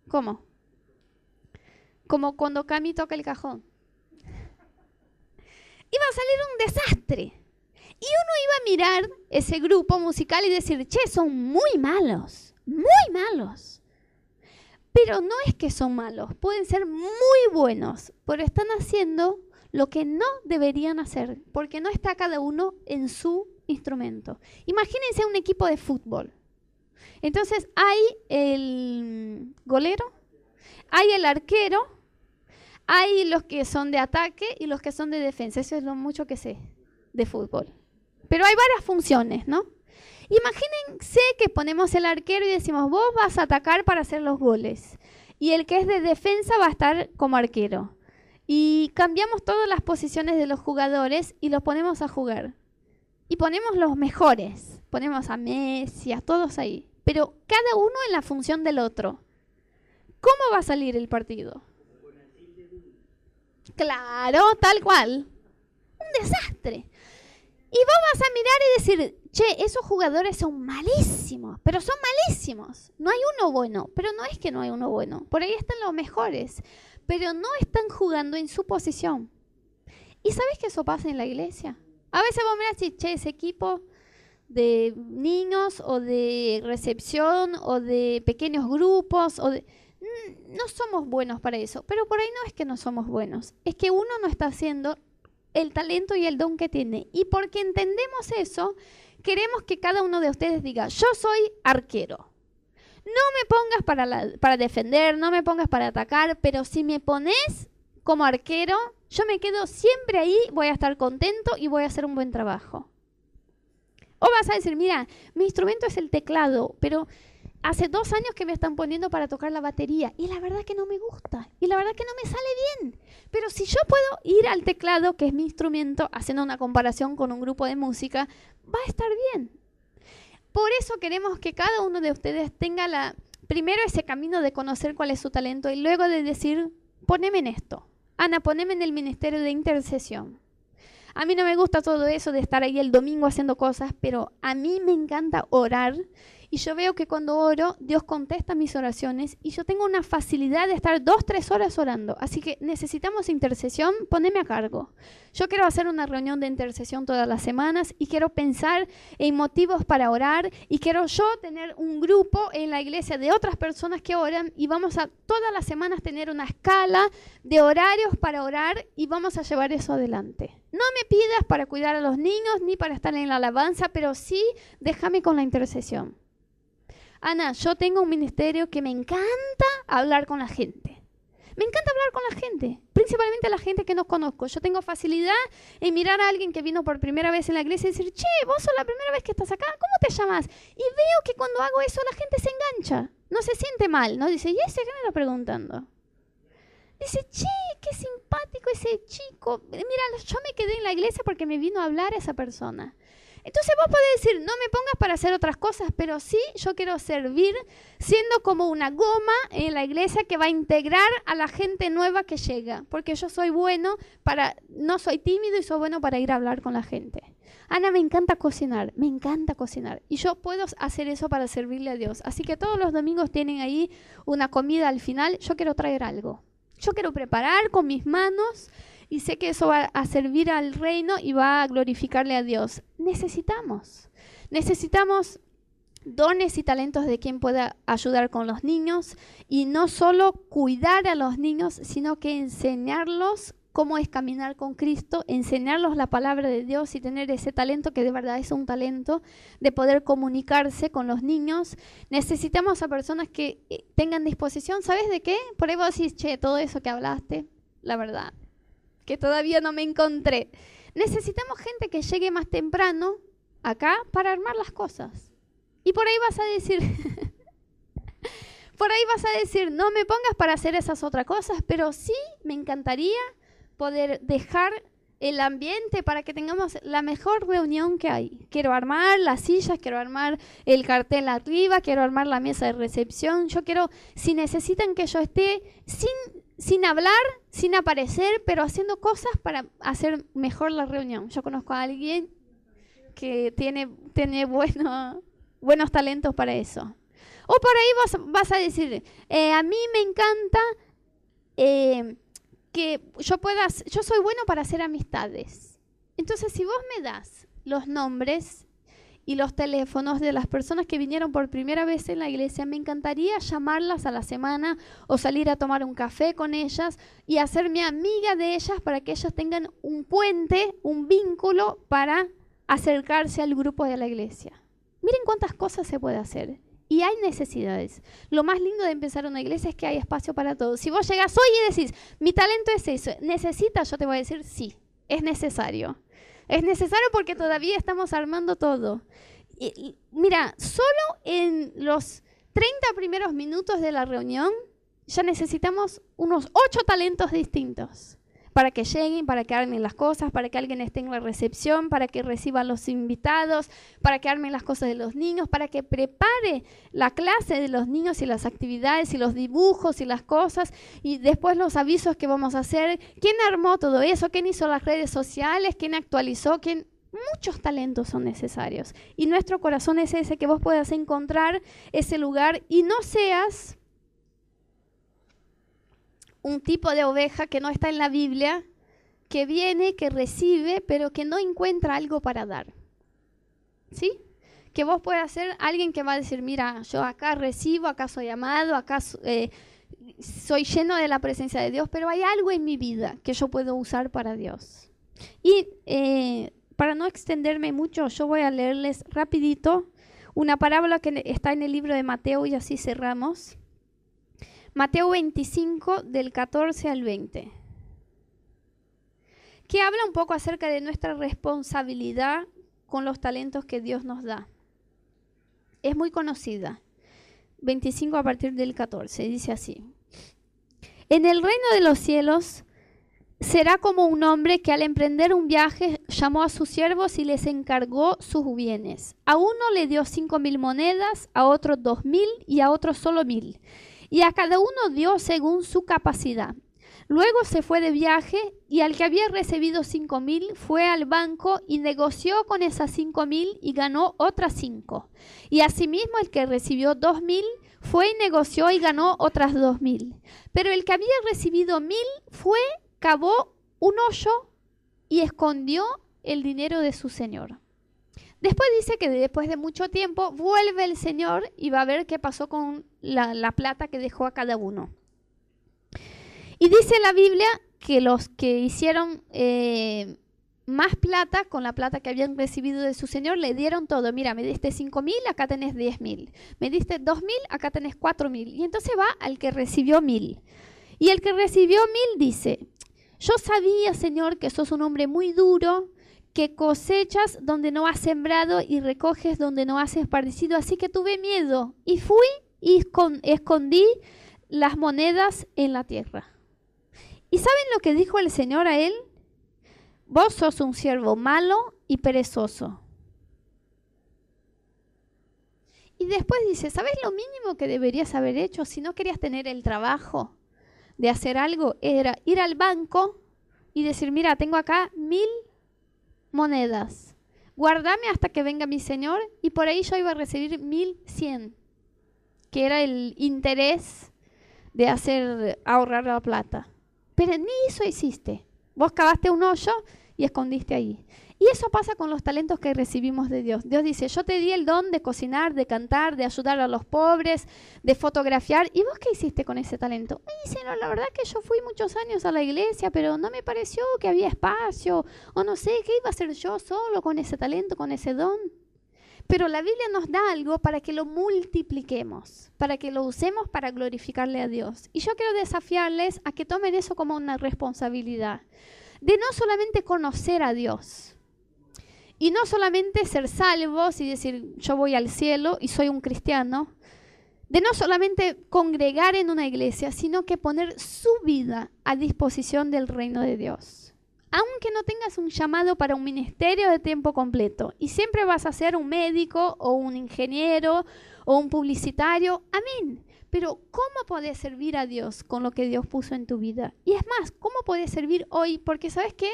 ¿Cómo? Como cuando Cami toca el cajón. Iba a salir un desastre. Y uno iba a mirar ese grupo musical y decir, che, son muy malos, muy malos. Pero no es que son malos, pueden ser muy buenos, pero están haciendo lo que no deberían hacer, porque no está cada uno en su instrumento. Imagínense un equipo de fútbol. Entonces hay el golero, hay el arquero, hay los que son de ataque y los que son de defensa. Eso es lo mucho que sé de fútbol. Pero hay varias funciones, ¿no? Imagínense que ponemos el arquero y decimos, vos vas a atacar para hacer los goles. Y el que es de defensa va a estar como arquero. Y cambiamos todas las posiciones de los jugadores y los ponemos a jugar. Y ponemos los mejores. Ponemos a Messi, a todos ahí. Pero cada uno en la función del otro. ¿Cómo va a salir el partido? Claro, tal cual. Un desastre. Y vos vas a mirar y decir, che, esos jugadores son malísimos, pero son malísimos. No hay uno bueno, pero no es que no hay uno bueno. Por ahí están los mejores pero no están jugando en su posición. ¿Y sabes que eso pasa en la iglesia? A veces vos miras y, che, ese equipo de niños o de recepción o de pequeños grupos mm, no somos buenos para eso, pero por ahí no es que no somos buenos, es que uno no está haciendo el talento y el don que tiene. Y porque entendemos eso, queremos que cada uno de ustedes diga, yo soy arquero. No me pongas para, para defender, no me pongas para atacar, pero si me pones como arquero, yo me quedo siempre ahí, voy a estar contento y voy a hacer un buen trabajo. O vas a decir, mira, mi instrumento es el teclado, pero hace dos años que me están poniendo para tocar la batería y la verdad que no me gusta y la verdad que no me sale bien. Pero si yo puedo ir al teclado, que es mi instrumento, haciendo una comparación con un grupo de música, va a estar bien. Por eso queremos que cada uno de ustedes tenga la, primero ese camino de conocer cuál es su talento y luego de decir, poneme en esto. Ana, poneme en el ministerio de intercesión. A mí no me gusta todo eso de estar ahí el domingo haciendo cosas, pero a mí me encanta orar y yo veo que cuando oro, Dios contesta mis oraciones y yo tengo una facilidad de estar dos, tres horas orando. Así que necesitamos intercesión, poneme a cargo. Yo quiero hacer una reunión de intercesión todas las semanas y quiero pensar en motivos para orar y quiero yo tener un grupo en la iglesia de otras personas que oran y vamos a todas las semanas tener una escala de horarios para orar y vamos a llevar eso adelante. No me pidas para cuidar a los niños ni para estar en la alabanza, pero sí déjame con la intercesión. Ana, yo tengo un ministerio que me encanta hablar con la gente. Me encanta hablar con la gente, principalmente la gente que no conozco. Yo tengo facilidad en mirar a alguien que vino por primera vez en la iglesia y decir, che, vos sos la primera vez que estás acá, ¿cómo te llamas? Y veo que cuando hago eso la gente se engancha, no se siente mal, ¿no? Dice, ¿y ese qué me está preguntando? Dice, che, qué simpático ese chico. Mira, yo me quedé en la iglesia porque me vino a hablar esa persona. Entonces vos podés decir, no me pongas para hacer otras cosas, pero sí yo quiero servir siendo como una goma en la iglesia que va a integrar a la gente nueva que llega, porque yo soy bueno para, no soy tímido y soy bueno para ir a hablar con la gente. Ana, me encanta cocinar, me encanta cocinar. Y yo puedo hacer eso para servirle a Dios. Así que todos los domingos tienen ahí una comida al final. Yo quiero traer algo. Yo quiero preparar con mis manos y sé que eso va a servir al reino y va a glorificarle a Dios. Necesitamos, necesitamos dones y talentos de quien pueda ayudar con los niños y no solo cuidar a los niños, sino que enseñarlos cómo es caminar con Cristo, enseñarlos la palabra de Dios y tener ese talento que de verdad es un talento de poder comunicarse con los niños. Necesitamos a personas que eh, tengan disposición, ¿sabes de qué? Por ahí vos decís, che, todo eso que hablaste, la verdad, que todavía no me encontré. Necesitamos gente que llegue más temprano acá para armar las cosas. Y por ahí vas a decir, [LAUGHS] por ahí vas a decir, no me pongas para hacer esas otras cosas, pero sí me encantaría poder dejar el ambiente para que tengamos la mejor reunión que hay. Quiero armar las sillas, quiero armar el cartel arriba, quiero armar la mesa de recepción. Yo quiero, si necesitan que yo esté sin sin hablar, sin aparecer, pero haciendo cosas para hacer mejor la reunión. Yo conozco a alguien que tiene, tiene bueno, buenos talentos para eso. O por ahí vas, vas a decir, eh, a mí me encanta eh, que yo pueda, yo soy bueno para hacer amistades. Entonces, si vos me das los nombres y los teléfonos de las personas que vinieron por primera vez en la iglesia. Me encantaría llamarlas a la semana o salir a tomar un café con ellas y hacerme amiga de ellas para que ellas tengan un puente, un vínculo para acercarse al grupo de la iglesia. Miren cuántas cosas se puede hacer. Y hay necesidades. Lo más lindo de empezar una iglesia es que hay espacio para todos. Si vos llegas hoy y decís, mi talento es eso, ¿necesitas? Yo te voy a decir, sí, es necesario. Es necesario porque todavía estamos armando todo. Mira, solo en los 30 primeros minutos de la reunión ya necesitamos unos ocho talentos distintos para que lleguen, para que armen las cosas, para que alguien esté en la recepción, para que reciba a los invitados, para que armen las cosas de los niños, para que prepare la clase de los niños y las actividades y los dibujos y las cosas y después los avisos que vamos a hacer. ¿Quién armó todo eso? ¿Quién hizo las redes sociales? ¿Quién actualizó? ¿Quién? Muchos talentos son necesarios. Y nuestro corazón es ese, que vos puedas encontrar ese lugar y no seas un tipo de oveja que no está en la Biblia, que viene, que recibe, pero que no encuentra algo para dar. ¿Sí? Que vos puedas ser alguien que va a decir, mira, yo acá recibo, acá soy amado, acá eh, soy lleno de la presencia de Dios, pero hay algo en mi vida que yo puedo usar para Dios. Y eh, para no extenderme mucho, yo voy a leerles rapidito una parábola que está en el libro de Mateo y así cerramos. Mateo 25 del 14 al 20, que habla un poco acerca de nuestra responsabilidad con los talentos que Dios nos da. Es muy conocida. 25 a partir del 14, dice así. En el reino de los cielos será como un hombre que al emprender un viaje llamó a sus siervos y les encargó sus bienes. A uno le dio cinco mil monedas, a otro dos mil y a otro solo mil y a cada uno dio según su capacidad. Luego se fue de viaje y al que había recibido cinco mil fue al banco y negoció con esas cinco mil y ganó otras cinco. Y asimismo el que recibió dos mil fue y negoció y ganó otras dos mil. Pero el que había recibido mil fue, cavó un hoyo y escondió el dinero de su señor. Después dice que después de mucho tiempo vuelve el Señor y va a ver qué pasó con la, plata que dejó a cada uno. Y dice la Biblia que los que hicieron eh, más plata con la plata que habían recibido de su Señor le dieron todo. Mira, me diste cinco mil, acá tenés diez mil. Me diste dos mil, acá tenés cuatro mil. Y entonces va al que recibió mil. Y el que recibió mil dice, yo sabía, Señor, que sos un hombre muy duro, que cosechas donde no has sembrado y recoges donde no has esparcido. Así que tuve miedo y fui y escondí las monedas en la tierra. ¿Y saben lo que dijo el Señor a él? Vos sos un siervo malo y perezoso. Y después dice, ¿sabes lo mínimo que deberías haber hecho si no querías tener el trabajo de hacer algo? Era ir al banco y decir, mira, tengo acá mil monedas. Guardame hasta que venga mi señor y por ahí yo iba a recibir mil cien, que era el interés de hacer ahorrar la plata. Pero ni eso hiciste. Vos cavaste un hoyo y escondiste ahí. Y eso pasa con los talentos que recibimos de Dios. Dios dice, yo te di el don de cocinar, de cantar, de ayudar a los pobres, de fotografiar. ¿Y vos qué hiciste con ese talento? Y dice, no, la verdad que yo fui muchos años a la iglesia, pero no me pareció que había espacio, o no sé, ¿qué iba a hacer yo solo con ese talento, con ese don? Pero la Biblia nos da algo para que lo multipliquemos, para que lo usemos para glorificarle a Dios. Y yo quiero desafiarles a que tomen eso como una responsabilidad, de no solamente conocer a Dios, y no solamente ser salvos y decir, yo voy al cielo y soy un cristiano, de no solamente congregar en una iglesia, sino que poner su vida a disposición del reino de Dios. Aunque no tengas un llamado para un ministerio de tiempo completo y siempre vas a ser un médico o un ingeniero o un publicitario, amén. Pero ¿cómo podés servir a Dios con lo que Dios puso en tu vida? Y es más, ¿cómo podés servir hoy? Porque sabes qué?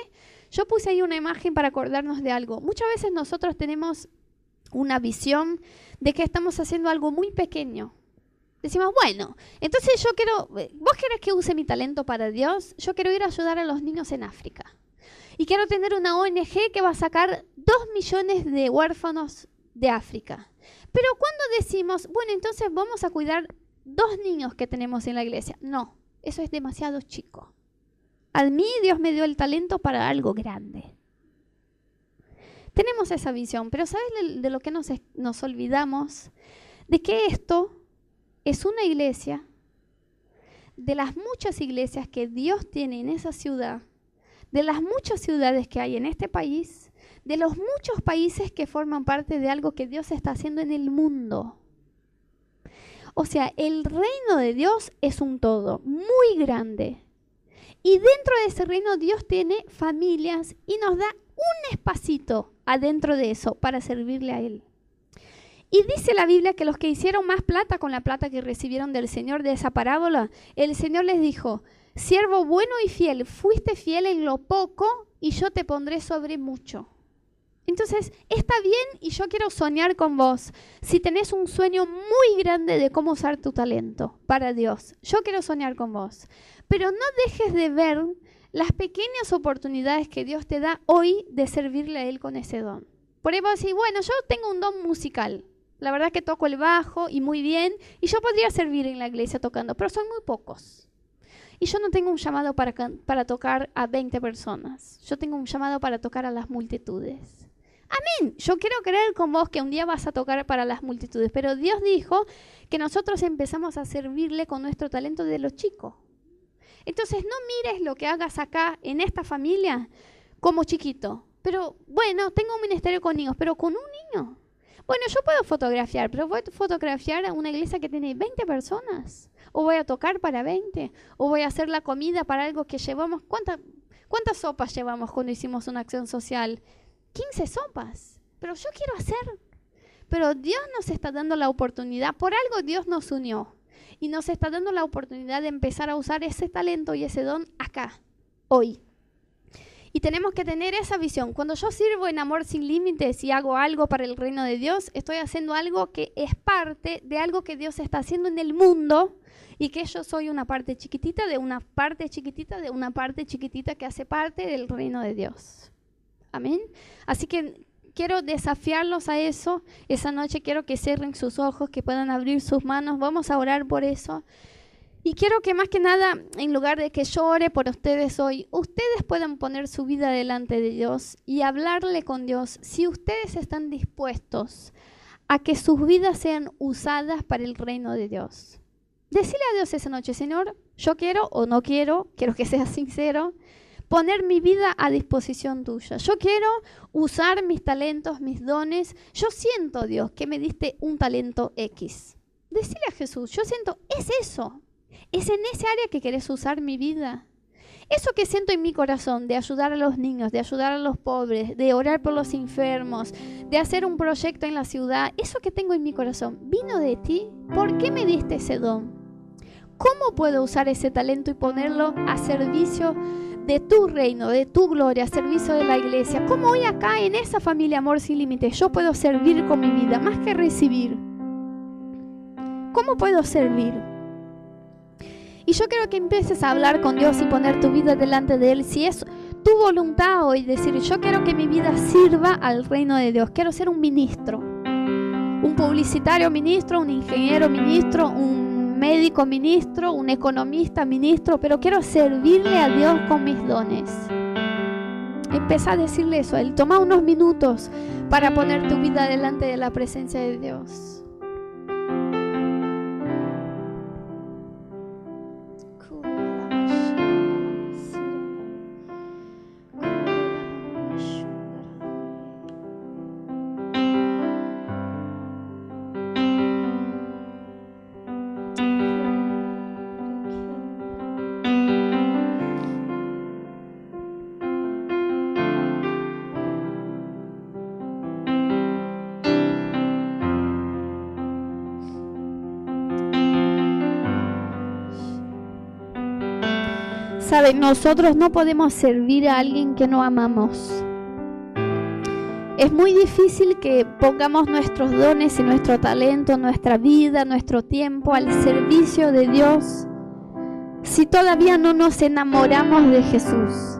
Yo puse ahí una imagen para acordarnos de algo. Muchas veces nosotros tenemos una visión de que estamos haciendo algo muy pequeño. Decimos, bueno, entonces yo quiero, vos querés que use mi talento para Dios, yo quiero ir a ayudar a los niños en África. Y quiero tener una ONG que va a sacar dos millones de huérfanos de África. Pero cuando decimos, bueno, entonces vamos a cuidar dos niños que tenemos en la iglesia, no, eso es demasiado chico. A mí Dios me dio el talento para algo grande. Tenemos esa visión, pero ¿sabes de, lo que nos, nos olvidamos? De que esto es una iglesia, de las muchas iglesias que Dios tiene en esa ciudad, de las muchas ciudades que hay en este país, de los muchos países que forman parte de algo que Dios está haciendo en el mundo. O sea, el reino de Dios es un todo muy grande, y dentro de ese reino Dios tiene familias y nos da un espacito adentro de eso para servirle a Él. Y dice la Biblia que los que hicieron más plata con la plata que recibieron del Señor de esa parábola, el Señor les dijo, siervo bueno y fiel, fuiste fiel en lo poco y yo te pondré sobre mucho. Entonces, está bien y yo quiero soñar con vos. Si tenés un sueño muy grande de cómo usar tu talento para Dios, yo quiero soñar con vos. Pero no dejes de ver las pequeñas oportunidades que Dios te da hoy de servirle a Él con ese don. Por ejemplo, si, bueno, yo tengo un don musical. La verdad que toco el bajo y muy bien. Y yo podría servir en la iglesia tocando, pero son muy pocos. Y yo no tengo un llamado para, para tocar a 20 personas. Yo tengo un llamado para tocar a las multitudes. Amén. Yo quiero creer con vos que un día vas a tocar para las multitudes. Pero Dios dijo que nosotros empezamos a servirle con nuestro talento de los chicos. Entonces no mires lo que hagas acá en esta familia como chiquito. Pero bueno, tengo un ministerio con niños, pero con un niño. Bueno, yo puedo fotografiar, pero voy a fotografiar a una iglesia que tiene 20 personas. O voy a tocar para 20. O voy a hacer la comida para algo que llevamos. ¿Cuántas, cuántas sopas llevamos cuando hicimos una acción social? 15 sopas. Pero yo quiero hacer. Pero Dios nos está dando la oportunidad. Por algo Dios nos unió y nos está dando la oportunidad de empezar a usar ese talento y ese don acá, hoy. Y tenemos que tener esa visión. Cuando yo sirvo en amor sin límites y hago algo para el reino de Dios, estoy haciendo algo que es parte de algo que Dios está haciendo en el mundo y que yo soy una parte chiquitita de una parte chiquitita de una parte chiquitita que hace parte del reino de Dios. Amén. Así que quiero desafiarlos a eso. Esa noche quiero que cierren sus ojos, que puedan abrir sus manos. Vamos a orar por eso. Y quiero que más que nada, en lugar de que yo ore por ustedes hoy, ustedes puedan poner su vida delante de Dios y hablarle con Dios si ustedes están dispuestos a que sus vidas sean usadas para el reino de Dios. Decirle a Dios esa noche, Señor, yo quiero o no quiero, quiero que seas [LAUGHS] sincero, poner mi vida a disposición tuya. Yo quiero usar mis talentos, mis dones. Yo siento, Dios, que me diste un talento X. Decirle a Jesús, yo siento, es eso. Es en ese área que querés usar mi vida. Eso que siento en mi corazón de ayudar a los niños, de ayudar a los pobres, de orar por los enfermos, de hacer un proyecto en la ciudad, eso que tengo en mi corazón, ¿vino de ti? ¿Por qué me diste ese don? ¿Cómo puedo usar ese talento y ponerlo a servicio de tu reino, de tu gloria, servicio de la iglesia? ¿Cómo hoy acá en esa familia Amor sin Límites yo puedo servir con mi vida más que recibir? ¿Cómo puedo servir? Y yo quiero que empieces a hablar con Dios y poner tu vida delante de Él. Si es tu voluntad hoy decir, yo quiero que mi vida sirva al reino de Dios. Quiero ser un ministro. Un publicitario ministro, un ingeniero ministro, un médico ministro, un economista ministro, pero quiero servirle a Dios con mis dones. Empieza a decirle eso Él. Toma unos minutos para poner tu vida delante de la presencia de Dios. Saben, nosotros no podemos servir a alguien que no amamos. Es muy difícil que pongamos nuestros dones y nuestro talento, nuestra vida, nuestro tiempo al servicio de Dios si todavía no nos enamoramos de Jesús.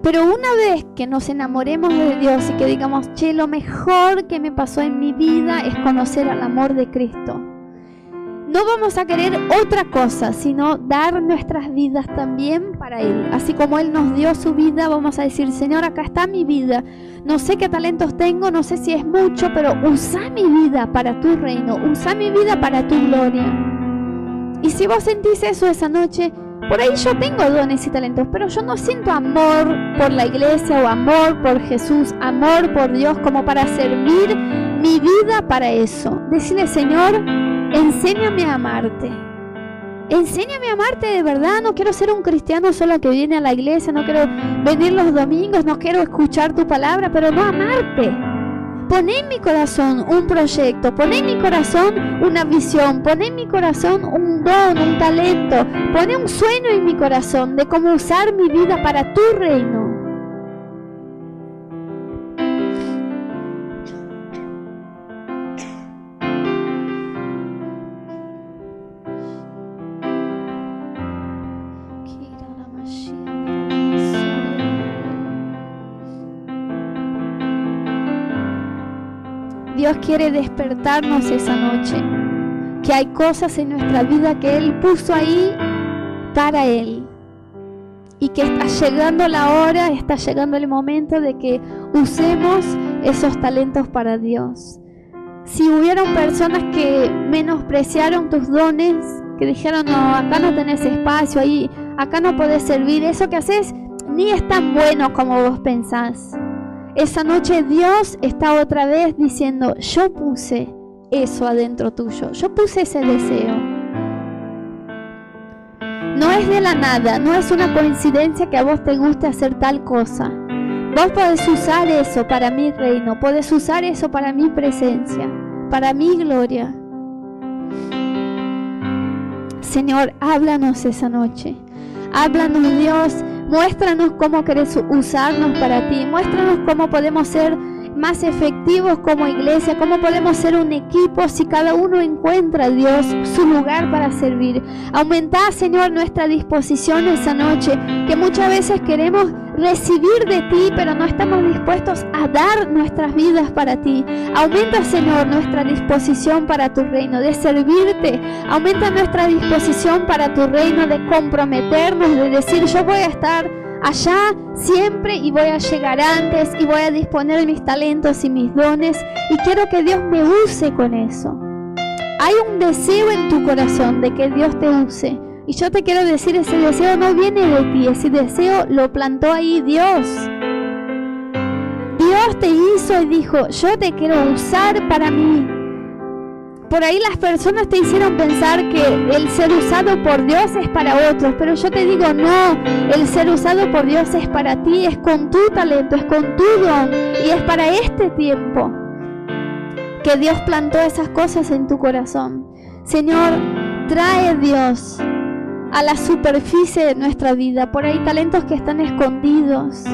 Pero una vez que nos enamoremos de Dios y que digamos, che, lo mejor que me pasó en mi vida es conocer al amor de Cristo no vamos a querer otra cosa, sino dar nuestras vidas también para Él. Así como Él nos dio su vida, vamos a decir, Señor, acá está mi vida. No sé qué talentos tengo, no sé si es mucho, pero usa mi vida para tu reino, usa mi vida para tu gloria. Y si vos sentís eso esa noche, por ahí yo tengo dones y talentos, pero yo no siento amor por la iglesia o amor por Jesús, amor por Dios como para servir mi vida para eso. Decirle, Señor, enséñame a amarte. Enséñame a amarte de verdad. No quiero ser un cristiano solo que viene a la iglesia, no quiero venir los domingos, no quiero escuchar tu palabra, pero no amarte. Poné en mi corazón un proyecto, poné en mi corazón una visión, poné en mi corazón un don, un talento, poné un sueño en mi corazón de cómo usar mi vida para tu reino. Dios quiere despertarnos esa noche. Que hay cosas en nuestra vida que Él puso ahí para Él. Y que está llegando la hora, está llegando el momento de que usemos esos talentos para Dios. Si hubieron personas que menospreciaron tus dones, que dijeron, no, acá no tenés espacio, ahí, acá no podés servir, eso que haces ni es tan bueno como vos pensás. Esa noche Dios está otra vez diciendo, yo puse eso adentro tuyo, yo puse ese deseo. No es de la nada, no es una coincidencia que a vos te guste hacer tal cosa. Vos podés usar eso para mi reino, podés usar eso para mi presencia, para mi gloria. Señor, háblanos esa noche. Háblanos Dios Muéstranos cómo querés usarnos para ti. Muéstranos cómo podemos ser más efectivos como iglesia, cómo podemos ser un equipo si cada uno encuentra, Dios, su lugar para servir. Aumenta, Señor, nuestra disposición esa noche, que muchas veces queremos recibir de ti, pero no estamos dispuestos a dar nuestras vidas para ti. Aumenta, Señor, nuestra disposición para tu reino, de servirte. Aumenta nuestra disposición para tu reino, de comprometernos, de decir, yo voy a estar allá siempre y voy a llegar antes y voy a disponer mis talentos y mis dones y quiero que Dios me use con eso. Hay un deseo en tu corazón de que Dios te use. Y yo te quiero decir, ese deseo no viene de ti, ese deseo lo plantó ahí Dios. Dios te hizo y dijo, yo te quiero usar para mí. Por ahí las personas te hicieron pensar que el ser usado por Dios es para otros, pero yo te digo, no, el ser usado por Dios es para ti, es con tu talento, es con tu don y es para este tiempo que Dios plantó esas cosas en tu corazón. Señor, trae Dios a la superficie de nuestra vida. Por ahí talentos que están escondidos.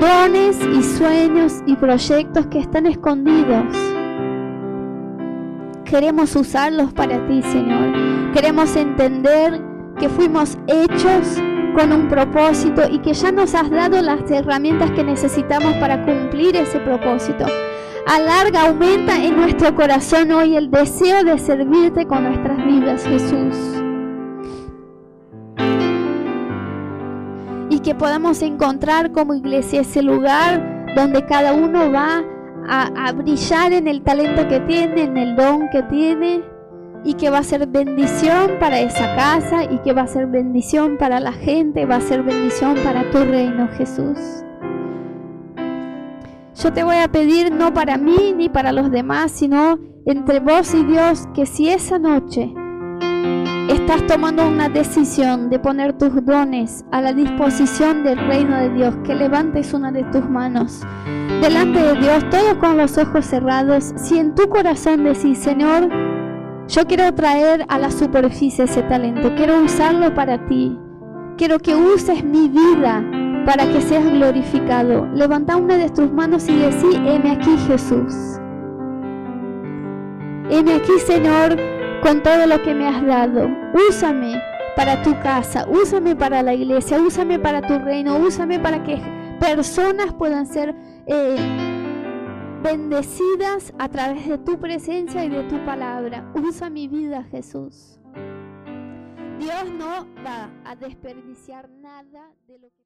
Dones y sueños y proyectos que están escondidos. Queremos usarlos para ti, Señor. Queremos entender que fuimos hechos con un propósito y que ya nos has dado las herramientas que necesitamos para cumplir ese propósito. Alarga, aumenta en nuestro corazón hoy el deseo de servirte con nuestras vidas, Jesús. Y que podamos encontrar como iglesia ese lugar donde cada uno va a, brillar en el talento que tiene, en el don que tiene, y que va a ser bendición para esa casa, y que va a ser bendición para la gente, va a ser bendición para tu reino, Jesús. Yo te voy a pedir no para mí ni para los demás, sino entre vos y Dios, que si esa noche estás tomando una decisión de poner tus dones a la disposición del reino de Dios, que levantes una de tus manos delante de Dios, todo con los ojos cerrados, si en tu corazón decís, Señor, yo quiero traer a la superficie ese talento, quiero usarlo para ti, quiero que uses mi vida para que seas glorificado. Levanta una de tus manos y decí, heme aquí Jesús. Heme aquí Señor con todo lo que me has dado. Úsame para tu casa, úsame para la iglesia, úsame para tu reino, úsame para que personas puedan ser eh, bendecidas a través de tu presencia y de tu palabra. Usa mi vida, Jesús. Dios no va a desperdiciar nada de lo que...